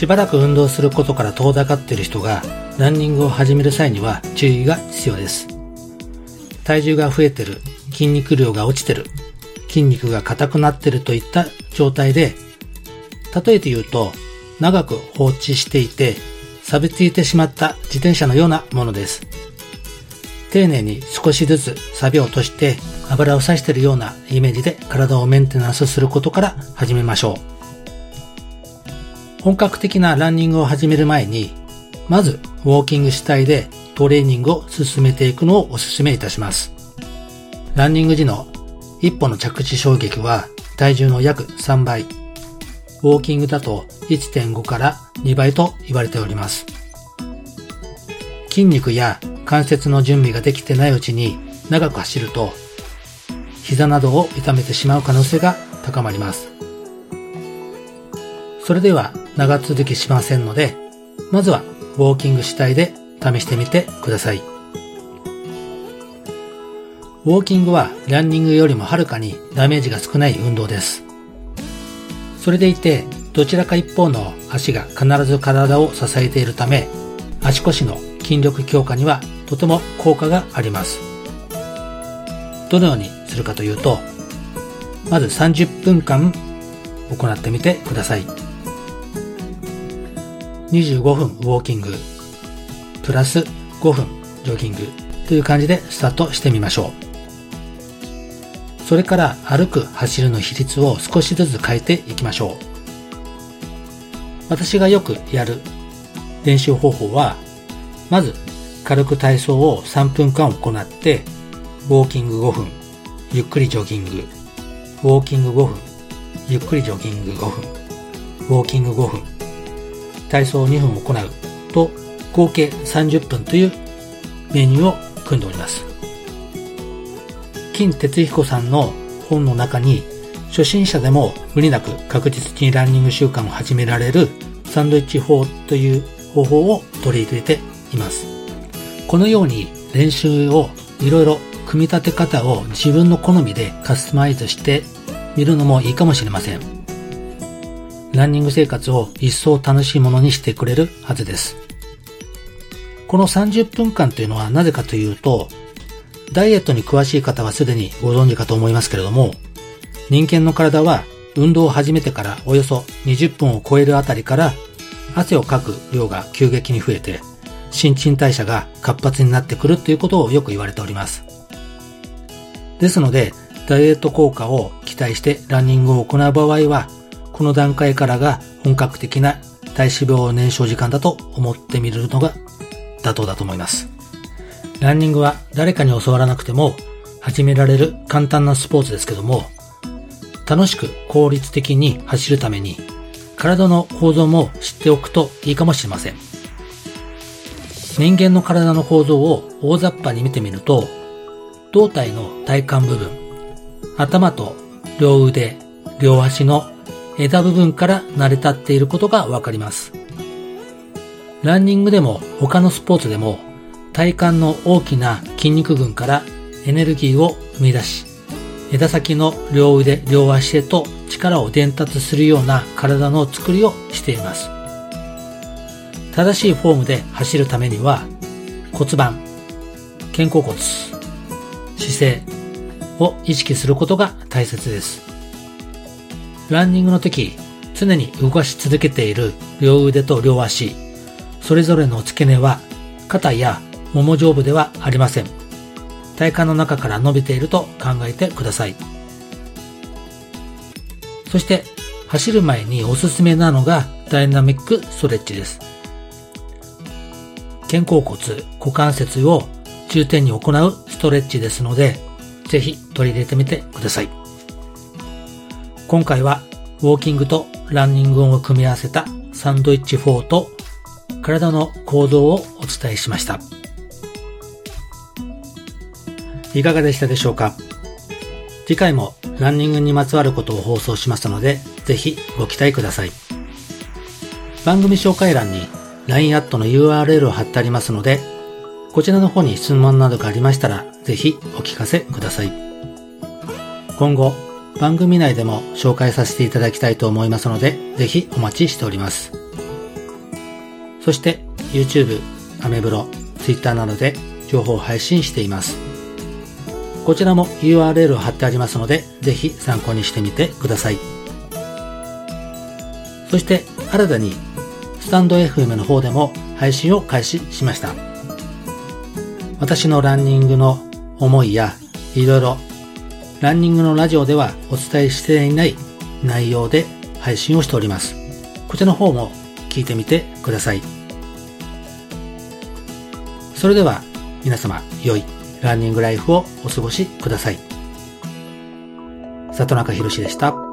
しばらく運動することから遠ざかっている人がランニングを始める際には注意が必要です。体重が増えてる。筋肉量が落ちてる。筋肉が硬くなってるといった状態で例えて言うと長く放置していて錆びついてしまった自転車のようなものです。丁寧に少しずつ錆を落として油をさしているようなイメージで体をメンテナンスすることから始めましょう。本格的なランニングを始める前に、まずウォーキング主体でトレーニングを進めていくのをお勧めいたします。ランニング時の一歩の着地衝撃は体重の約3倍。ウォーキングだと1.5から2倍と言われております。筋肉や関節の準備ができてないうちに長く走ると膝などを痛めてしまう可能性が高まります。それでは長続きしませんので、まずはウォーキング主体で試してみてください。ウォーキングはランニングよりもはるかにダメージが少ない運動です。それでいて、どちらか一方の足が必ず体を支えているため、足腰の筋力強化にはとても効果があります。どのようにするかというと、まず30分間行ってみてください。25分ウォーキング、プラス5分ジョギングという感じでスタートしてみましょう。それから歩く走るの比率を少しずつ変えていきましょう。私がよくやる練習方法は、まず軽く体操を3分間行って、ウォーキング5分、ゆっくりジョギング、ウォーキング5分、ゆっくりジョギング5分、ウォーキング5分、体操2分行うと、合計30分というメニューを組んでおります。金哲彦さんの本の中に、初心者でも無理なく確実にランニング習慣を始められるサンドイッチ法という方法を取り入れています。このように練習をいろいろ組み立て方を自分の好みでカスタマイズしてみるのもいいかもしれません。ランニング生活を一層楽しいものにしてくれるはずです。この30分間というのはなぜかというと、ダイエットに詳しい方はすでにご存知かと思いますけれども、人間の体は運動を始めてからおよそ20分を超えるあたりから汗をかく量が急激に増えて新陳代謝が活発になってくるということをよく言われております。ですので、ダイエット効果を期待してランニングを行う場合は、この段階からが本格的な体脂肪燃焼時間だと思ってみるのが妥当だと思います。ランニングは誰かに教わらなくても始められる簡単なスポーツですけども、楽しく効率的に走るために体の構造も知っておくといいかもしれません。人間の体の構造を大雑把に見てみると、胴体の体幹部分、頭と両腕、両足の枝部分から成り立っていることがわかります。ランニングでも他のスポーツでも体幹の大きな筋肉群からエネルギーを生み出し、枝先の両腕、両足へと力を伝達するような体の作りをしています。正しいフォームで走るためには骨盤、肩甲骨、姿勢を意識することが大切です。ランニングの時、常に動かし続けている両腕と両足、それぞれの付け根は肩やもも上部ではありません。体幹の中から伸びていると考えてください。そして走る前におすすめなのがダイナミックストレッチです。肩甲骨、股関節を重点に行うストレッチですので、ぜひ取り入れてみてください。今回はウォーキングとランニングを組み合わせたサンドイッチ4と体の構造をお伝えしました。いかがでしたでしょうか？次回もランニングにまつわることを放送しますので、ぜひご期待ください。番組紹介欄に LINE アットの URL を貼ってありますので、こちらの方に質問などがありましたら、ぜひお聞かせください。今後、番組内でも紹介させていただきたいと思いますので、ぜひお待ちしております。そして、YouTube、アメブロ、Twitter などで情報を配信しています。こちらも URL を貼ってありますので、ぜひ参考にしてみてください。そして、新たに、スタンド FM の方でも配信を開始しました。私のランニングの思いや、いろいろ、ランニングのラジオではお伝えしていない内容で配信をしております。こちらの方も聞いてみてください。それでは、皆様、良いランニングライフをお過ごしください。里中博でした。